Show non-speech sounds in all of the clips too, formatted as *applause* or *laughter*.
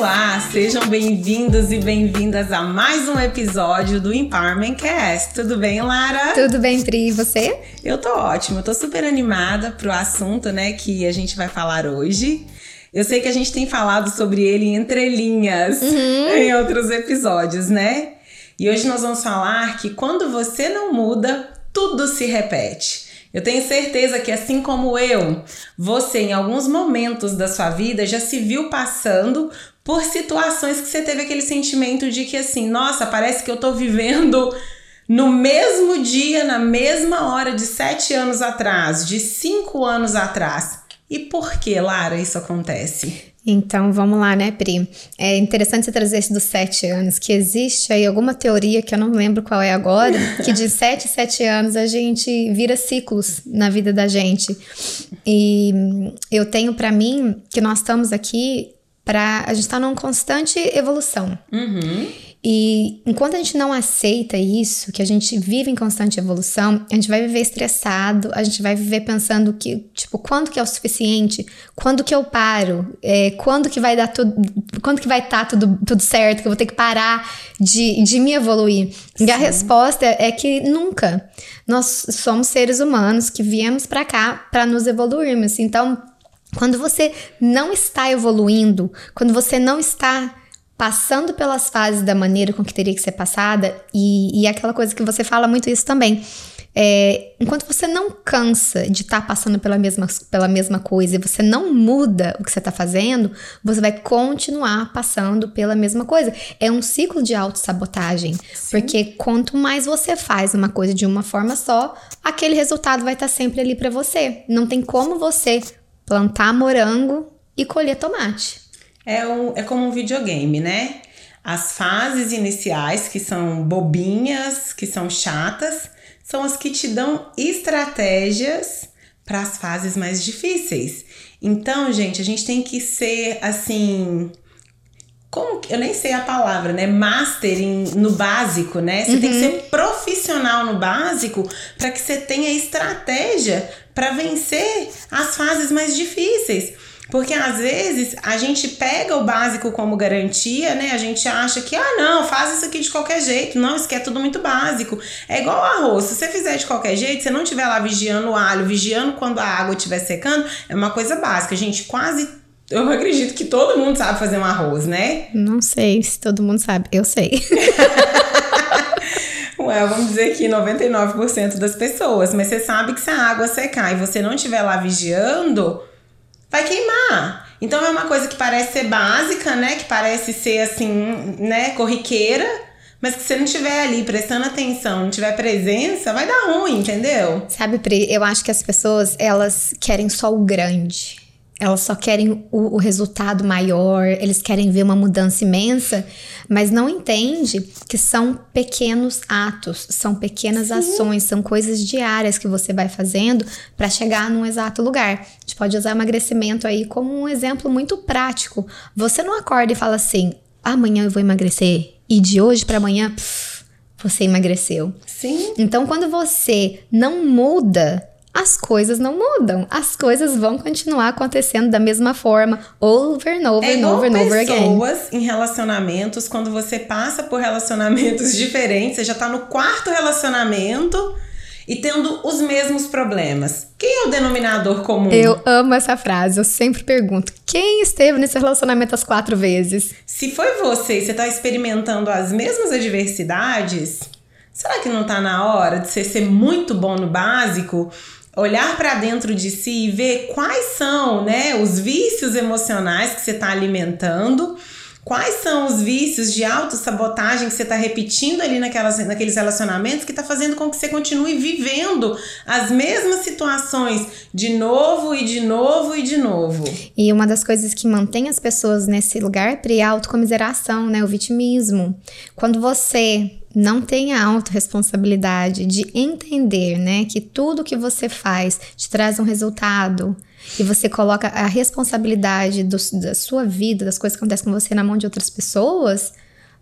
Olá, sejam bem-vindos e bem-vindas a mais um episódio do Empowerment Cast. Tudo bem, Lara? Tudo bem, Pri, e você? Eu tô ótima, eu tô super animada pro assunto, né, que a gente vai falar hoje. Eu sei que a gente tem falado sobre ele entre linhas uhum. em outros episódios, né? E hoje nós vamos falar que quando você não muda, tudo se repete. Eu tenho certeza que, assim como eu, você, em alguns momentos da sua vida, já se viu passando por situações que você teve aquele sentimento de que, assim, nossa, parece que eu tô vivendo no mesmo dia, na mesma hora de sete anos atrás, de cinco anos atrás. E por que, Lara, isso acontece? Então vamos lá, né, Pri? É interessante você trazer esse dos sete anos, que existe aí alguma teoria que eu não lembro qual é agora, *laughs* que de sete sete anos a gente vira ciclos na vida da gente. E eu tenho para mim que nós estamos aqui para a gente tá numa constante evolução. Uhum. E enquanto a gente não aceita isso, que a gente vive em constante evolução, a gente vai viver estressado, a gente vai viver pensando que, tipo, quando que é o suficiente? Quando que eu paro? É, quando que vai dar tudo, quando que vai estar tá tudo, tudo certo? Que eu vou ter que parar de, de me evoluir? Sim. E a resposta é que nunca. Nós somos seres humanos que viemos para cá para nos evoluirmos. Então, quando você não está evoluindo, quando você não está passando pelas fases da maneira com que teria que ser passada, e, e aquela coisa que você fala muito isso também. É, enquanto você não cansa de estar tá passando pela mesma, pela mesma coisa e você não muda o que você está fazendo, você vai continuar passando pela mesma coisa. É um ciclo de autossabotagem. Porque quanto mais você faz uma coisa de uma forma só, aquele resultado vai estar tá sempre ali para você. Não tem como você plantar morango e colher tomate é, é como um videogame, né? As fases iniciais, que são bobinhas, que são chatas, são as que te dão estratégias para as fases mais difíceis. Então, gente, a gente tem que ser assim. Como eu nem sei a palavra, né? Master em, no básico, né? Você uhum. tem que uhum. ser profissional no básico para que você tenha estratégia para vencer as fases mais difíceis. Porque às vezes a gente pega o básico como garantia, né? A gente acha que, ah, não, faz isso aqui de qualquer jeito. Não, isso aqui é tudo muito básico. É igual arroz. Se você fizer de qualquer jeito, você não estiver lá vigiando o alho, vigiando quando a água estiver secando, é uma coisa básica. Gente, quase eu acredito que todo mundo sabe fazer um arroz, né? Não sei se todo mundo sabe. Eu sei. *laughs* Ué, vamos dizer que 99% das pessoas. Mas você sabe que se a água secar e você não estiver lá vigiando, vai queimar. Então é uma coisa que parece ser básica, né? Que parece ser assim, né, corriqueira, mas que você não estiver ali prestando atenção, não tiver presença, vai dar ruim, entendeu? Sabe, Pri, eu acho que as pessoas, elas querem só o grande. Elas só querem o, o, resultado maior, eles querem ver uma mudança imensa, mas não entende que são pequenos atos, são pequenas Sim. ações, são coisas diárias que você vai fazendo para chegar num exato lugar. A gente pode usar emagrecimento aí como um exemplo muito prático. Você não acorda e fala assim: amanhã eu vou emagrecer e de hoje para amanhã pff, você emagreceu. Sim. Então, quando você não muda as coisas não mudam. As coisas vão continuar acontecendo da mesma forma, over and over é and over and over again. pessoas em relacionamentos, quando você passa por relacionamentos *laughs* diferentes, você já tá no quarto relacionamento e tendo os mesmos problemas. Quem é o denominador comum? Eu amo essa frase. Eu sempre pergunto: quem esteve nesse relacionamento as quatro vezes? Se foi você e você tá experimentando as mesmas adversidades, será que não tá na hora de você ser muito bom no básico olhar para dentro de si e ver quais são, né, os vícios emocionais que você está alimentando, quais são os vícios de autossabotagem que você está repetindo ali naquelas, naqueles relacionamentos que está fazendo com que você continue vivendo as mesmas situações de novo e de novo e de novo. E uma das coisas que mantém as pessoas nesse lugar é a autocomiseração, né, o vitimismo. Quando você não tem a autorresponsabilidade de entender, né, que tudo que você faz te traz um resultado e você coloca a responsabilidade do, da sua vida, das coisas que acontecem com você na mão de outras pessoas,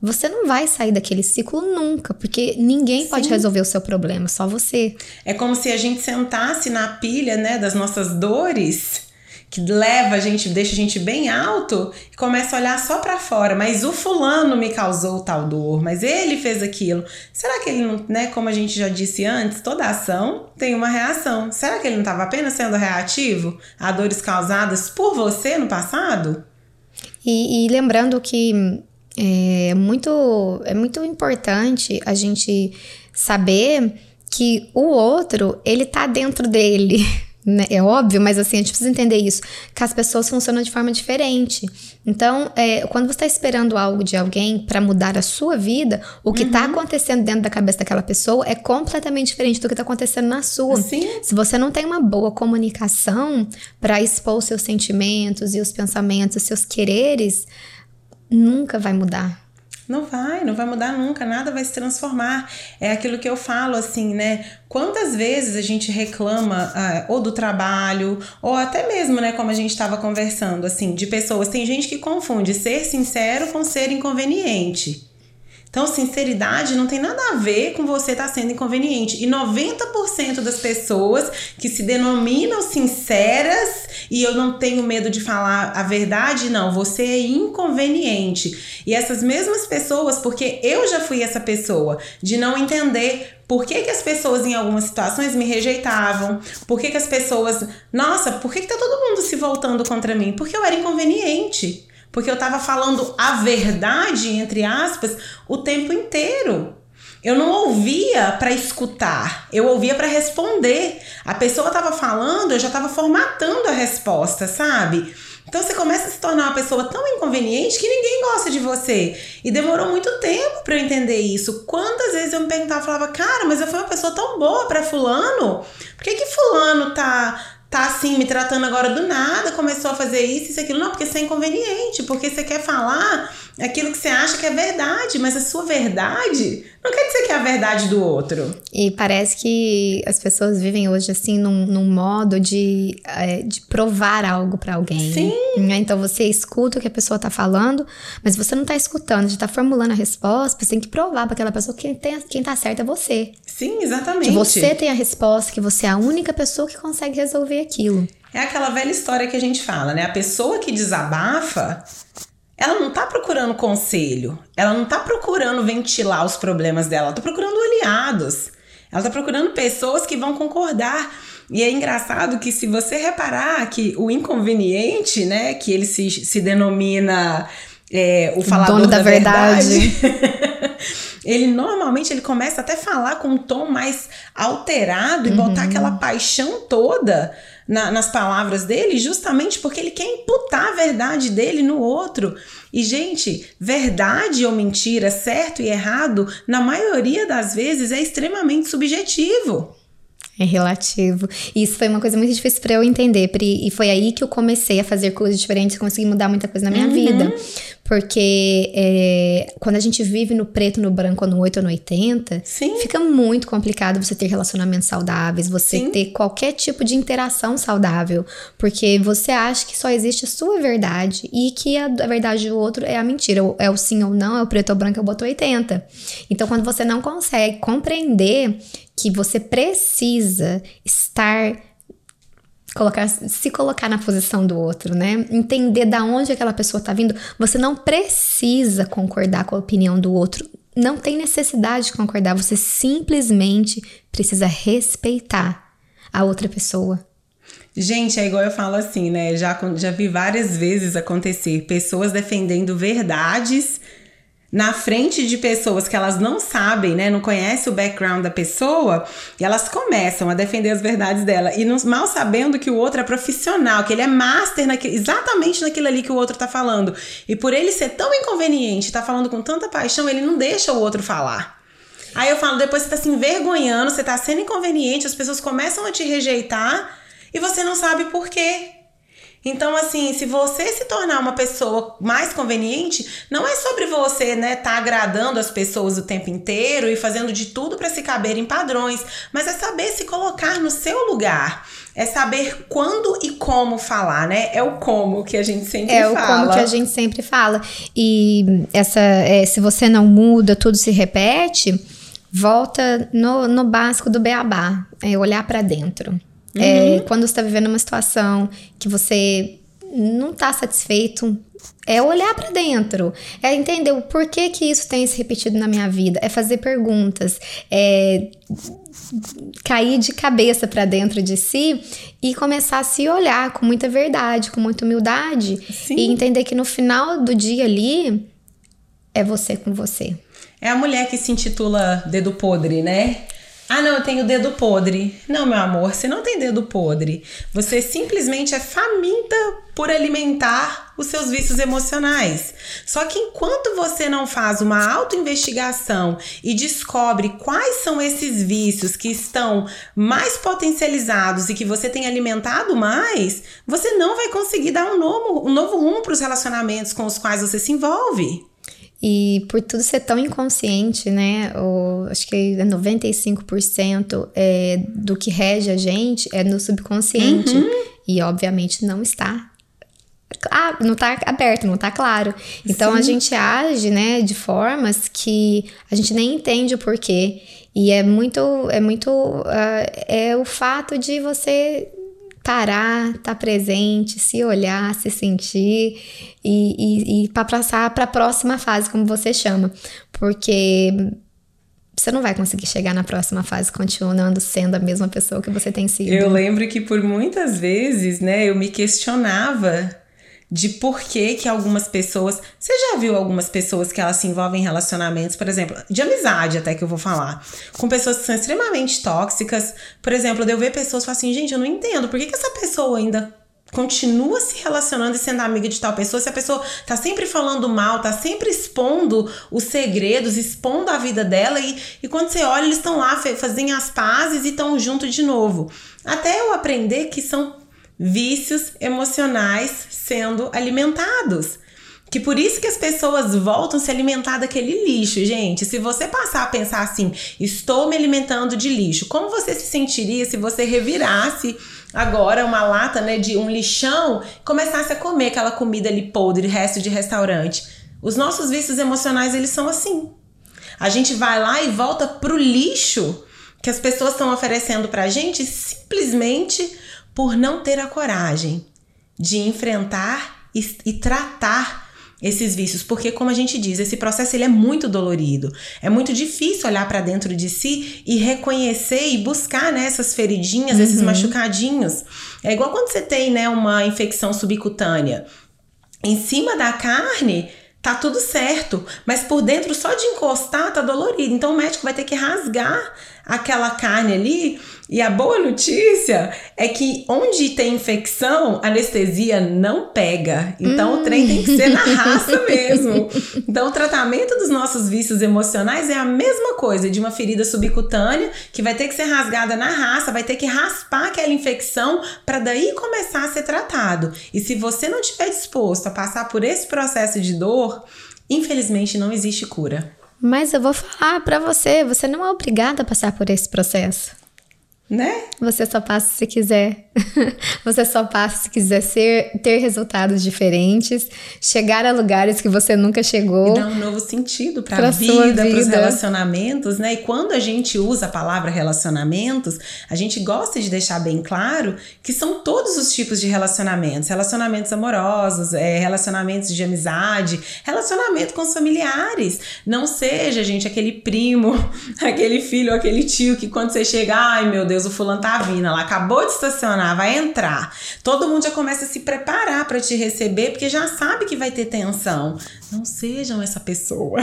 você não vai sair daquele ciclo nunca, porque ninguém Sim. pode resolver o seu problema, só você. É como se a gente sentasse na pilha, né, das nossas dores que leva a gente, deixa a gente bem alto e começa a olhar só para fora. Mas o fulano me causou tal dor, mas ele fez aquilo. Será que ele não, né? Como a gente já disse antes, toda ação tem uma reação. Será que ele não estava apenas sendo reativo a dores causadas por você no passado? E, e lembrando que é muito, é muito importante a gente saber que o outro, ele tá dentro dele. *laughs* Né? É óbvio, mas assim, a gente precisa entender isso, que as pessoas funcionam de forma diferente. Então, é, quando você está esperando algo de alguém para mudar a sua vida, o que está uhum. acontecendo dentro da cabeça daquela pessoa é completamente diferente do que está acontecendo na sua. Sim. Se você não tem uma boa comunicação para expor os seus sentimentos e os pensamentos, os seus quereres, nunca vai mudar. Não vai, não vai mudar nunca, nada vai se transformar. É aquilo que eu falo assim, né? Quantas vezes a gente reclama ah, ou do trabalho, ou até mesmo, né, como a gente estava conversando, assim, de pessoas. Tem gente que confunde ser sincero com ser inconveniente. Então, sinceridade não tem nada a ver com você estar tá sendo inconveniente. E 90% das pessoas que se denominam sinceras e eu não tenho medo de falar a verdade, não, você é inconveniente. E essas mesmas pessoas, porque eu já fui essa pessoa, de não entender por que, que as pessoas em algumas situações me rejeitavam? Por que, que as pessoas. Nossa, por que, que tá todo mundo se voltando contra mim? Porque eu era inconveniente porque eu estava falando a verdade, entre aspas, o tempo inteiro. Eu não ouvia para escutar, eu ouvia para responder. A pessoa estava falando, eu já estava formatando a resposta, sabe? Então você começa a se tornar uma pessoa tão inconveniente que ninguém gosta de você. E demorou muito tempo para eu entender isso. Quantas vezes eu me perguntava, falava, cara, mas eu fui uma pessoa tão boa para fulano? Por que que fulano tá tá assim, me tratando agora do nada, começou a fazer isso, isso, aquilo. Não, porque isso é inconveniente, porque você quer falar aquilo que você acha que é verdade, mas a sua verdade não quer dizer que é a verdade do outro. E parece que as pessoas vivem hoje assim num, num modo de, é, de provar algo para alguém. Sim. Né? Então você escuta o que a pessoa tá falando, mas você não tá escutando, você tá formulando a resposta, você tem que provar para aquela pessoa que quem, tem, quem tá certo é você. Sim, exatamente. Que você tem a resposta, que você é a única pessoa que consegue resolver aquilo. É aquela velha história que a gente fala, né? A pessoa que desabafa, ela não tá procurando conselho, ela não tá procurando ventilar os problemas dela, ela tá procurando aliados. Ela tá procurando pessoas que vão concordar. E é engraçado que se você reparar que o inconveniente, né, que ele se, se denomina é, o falador Dono da, da verdade, verdade *laughs* ele normalmente ele começa até a falar com um tom mais alterado e uhum. botar aquela paixão toda na, nas palavras dele, justamente porque ele quer imputar a verdade dele no outro. E, gente, verdade ou mentira, certo e errado, na maioria das vezes é extremamente subjetivo. É relativo. E isso foi uma coisa muito difícil para eu entender, Pri. E foi aí que eu comecei a fazer coisas diferentes consegui mudar muita coisa na minha uhum. vida. Porque é, quando a gente vive no preto, no branco, no 8 ou no 80, Sim. fica muito complicado você ter relacionamentos saudáveis, você Sim. ter qualquer tipo de interação saudável. Porque você acha que só existe a sua verdade e que a, a verdade do outro é a mentira. É o sim ou não, é o preto ou branco, o boto 80. Então, quando você não consegue compreender que você precisa estar colocar, se colocar na posição do outro, né? Entender da onde aquela pessoa tá vindo. Você não precisa concordar com a opinião do outro. Não tem necessidade de concordar, você simplesmente precisa respeitar a outra pessoa. Gente, é igual eu falo assim, né? Já, já vi várias vezes acontecer pessoas defendendo verdades na frente de pessoas que elas não sabem, né, não conhecem o background da pessoa, e elas começam a defender as verdades dela e não, mal sabendo que o outro é profissional, que ele é master naquele, exatamente naquilo ali que o outro tá falando. E por ele ser tão inconveniente, tá falando com tanta paixão, ele não deixa o outro falar. Aí eu falo, depois você tá se envergonhando, você tá sendo inconveniente, as pessoas começam a te rejeitar e você não sabe por quê. Então, assim, se você se tornar uma pessoa mais conveniente, não é sobre você, né, tá agradando as pessoas o tempo inteiro e fazendo de tudo para se caber em padrões, mas é saber se colocar no seu lugar. É saber quando e como falar, né? É o como que a gente sempre é fala. É o como que a gente sempre fala. E essa, é, se você não muda, tudo se repete, volta no, no básico do beabá, é olhar para dentro. É, quando você está vivendo uma situação que você não está satisfeito, é olhar para dentro, é entender o porquê que isso tem se repetido na minha vida, é fazer perguntas, é cair de cabeça para dentro de si e começar a se olhar com muita verdade, com muita humildade Sim. e entender que no final do dia ali é você com você. É a mulher que se intitula dedo podre, né? Ah, não, eu tenho dedo podre. Não, meu amor, você não tem dedo podre. Você simplesmente é faminta por alimentar os seus vícios emocionais. Só que enquanto você não faz uma autoinvestigação e descobre quais são esses vícios que estão mais potencializados e que você tem alimentado mais, você não vai conseguir dar um novo, um novo rumo para os relacionamentos com os quais você se envolve. E por tudo ser tão inconsciente, né? O, acho que 95% é, do que rege a gente é no subconsciente. Uhum. E obviamente não está. Ah, não está aberto, não está claro. Então Sim. a gente age, né, de formas que a gente nem entende o porquê. E é muito, é muito, ah, é o fato de você parar, estar tá presente, se olhar, se sentir e, e, e para passar para a próxima fase, como você chama, porque você não vai conseguir chegar na próxima fase continuando sendo a mesma pessoa que você tem sido. Eu lembro que por muitas vezes, né, eu me questionava de por que que algumas pessoas... Você já viu algumas pessoas que elas se envolvem em relacionamentos, por exemplo, de amizade até que eu vou falar, com pessoas que são extremamente tóxicas. Por exemplo, eu ver pessoas falar assim, gente, eu não entendo, por que que essa pessoa ainda continua se relacionando e sendo amiga de tal pessoa, se a pessoa tá sempre falando mal, tá sempre expondo os segredos, expondo a vida dela e, e quando você olha, eles estão lá, fazem as pazes e estão junto de novo. Até eu aprender que são vícios emocionais sendo alimentados. Que por isso que as pessoas voltam a se alimentar daquele lixo, gente. Se você passar a pensar assim, estou me alimentando de lixo, como você se sentiria se você revirasse agora uma lata, né, de um lixão, e começasse a comer aquela comida ali podre, resto de restaurante? Os nossos vícios emocionais, eles são assim. A gente vai lá e volta pro lixo que as pessoas estão oferecendo pra gente simplesmente por não ter a coragem de enfrentar e, e tratar esses vícios, porque como a gente diz, esse processo ele é muito dolorido. É muito difícil olhar para dentro de si e reconhecer e buscar né, essas feridinhas, esses machucadinhos. É igual quando você tem, né, uma infecção subcutânea. Em cima da carne, tá tudo certo, mas por dentro só de encostar tá dolorido. Então o médico vai ter que rasgar aquela carne ali. E a boa notícia é que onde tem infecção, anestesia não pega. Então hum. o trem tem que ser na raça *laughs* mesmo. Então o tratamento dos nossos vícios emocionais é a mesma coisa de uma ferida subcutânea que vai ter que ser rasgada na raça, vai ter que raspar aquela infecção para daí começar a ser tratado. E se você não estiver disposto a passar por esse processo de dor, infelizmente não existe cura. Mas eu vou falar para você, você não é obrigada a passar por esse processo. Né? Você só passa se quiser. *laughs* você só passa se quiser ser, ter resultados diferentes, chegar a lugares que você nunca chegou. E dar um novo sentido para a vida, para os relacionamentos, né? E quando a gente usa a palavra relacionamentos, a gente gosta de deixar bem claro que são todos os tipos de relacionamentos: relacionamentos amorosos, é, relacionamentos de amizade, relacionamento com os familiares. Não seja, gente, aquele primo, *laughs* aquele filho, aquele tio que quando você chega, ai meu Deus Deus, o fulano tá vindo, ela acabou de estacionar, vai entrar. Todo mundo já começa a se preparar para te receber, porque já sabe que vai ter tensão. Não sejam essa pessoa.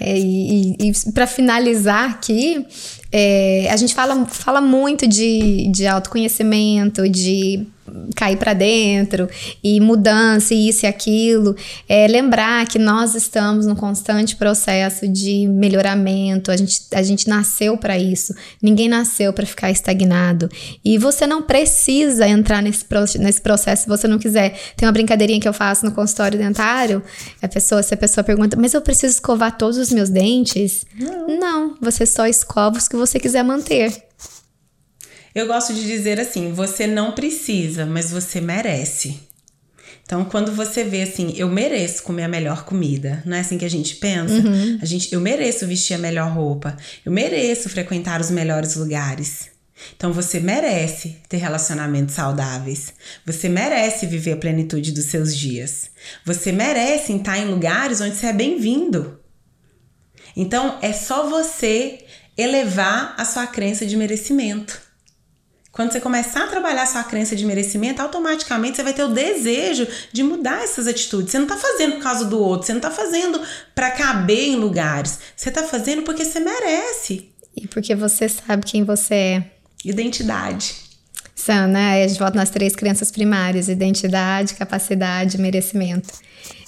É, e, e, e para finalizar aqui, é, a gente fala, fala muito de, de autoconhecimento, de cair para dentro e mudança e isso e aquilo. É lembrar que nós estamos num constante processo de melhoramento. A gente, a gente nasceu para isso. Ninguém nasceu para ficar estagnado. E você não precisa entrar nesse, nesse processo se você não quiser. Tem uma brincadeirinha que eu faço no consultório dentário. A pessoa, se a pessoa pergunta, mas eu preciso escovar todos os meus dentes? Não, não você só escova os que você quiser manter. Eu gosto de dizer assim: você não precisa, mas você merece. Então, quando você vê assim, eu mereço comer a melhor comida, não é assim que a gente pensa? Uhum. A gente, eu mereço vestir a melhor roupa, eu mereço frequentar os melhores lugares. Então você merece ter relacionamentos saudáveis. Você merece viver a plenitude dos seus dias. Você merece estar em lugares onde você é bem-vindo. Então é só você elevar a sua crença de merecimento. Quando você começar a trabalhar a sua crença de merecimento, automaticamente você vai ter o desejo de mudar essas atitudes. Você não está fazendo por causa do outro, você não está fazendo para caber em lugares. Você está fazendo porque você merece. E porque você sabe quem você é. Identidade. São, né? Aí a gente volta nas três crenças primárias: identidade, capacidade, merecimento.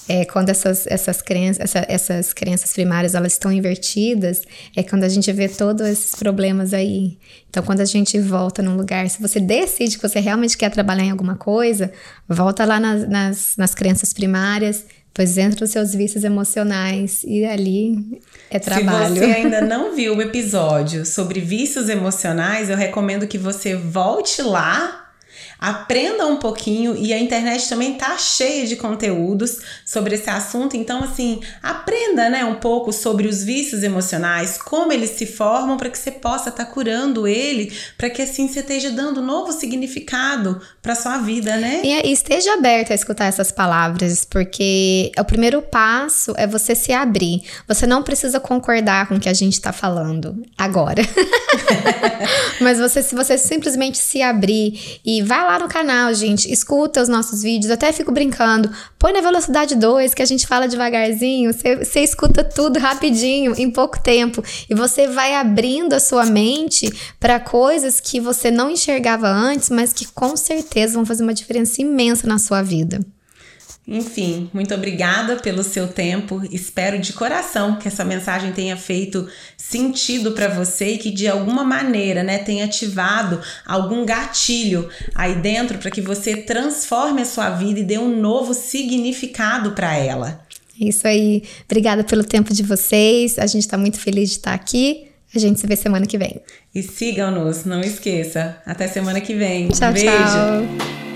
É, quando essas, essas, crenças, essa, essas crenças primárias elas estão invertidas, é quando a gente vê todos esses problemas aí. Então, quando a gente volta num lugar, se você decide que você realmente quer trabalhar em alguma coisa, volta lá nas, nas, nas crenças primárias, depois entra nos seus vícios emocionais e ali é trabalho. Se você ainda *laughs* não viu o episódio sobre vícios emocionais, eu recomendo que você volte lá Aprenda um pouquinho e a internet também tá cheia de conteúdos sobre esse assunto, então assim, aprenda, né, um pouco sobre os vícios emocionais, como eles se formam para que você possa estar tá curando ele, para que assim você esteja dando novo significado para sua vida, né? E, esteja aberta a escutar essas palavras, porque o primeiro passo é você se abrir. Você não precisa concordar com o que a gente está falando agora. *laughs* Mas você, se você simplesmente se abrir e vai lá no canal, gente, escuta os nossos vídeos, até fico brincando. Põe na velocidade 2, que a gente fala devagarzinho, você escuta tudo rapidinho, em pouco tempo. E você vai abrindo a sua mente para coisas que você não enxergava antes, mas que com certeza vão fazer uma diferença imensa na sua vida. Enfim, muito obrigada pelo seu tempo. Espero de coração que essa mensagem tenha feito sentido para você e que de alguma maneira, né, tenha ativado algum gatilho aí dentro para que você transforme a sua vida e dê um novo significado para ela. É isso aí. Obrigada pelo tempo de vocês. A gente está muito feliz de estar aqui. A gente se vê semana que vem. E sigam-nos, não esqueça. Até semana que vem. Tchau, um beijo. Tchau.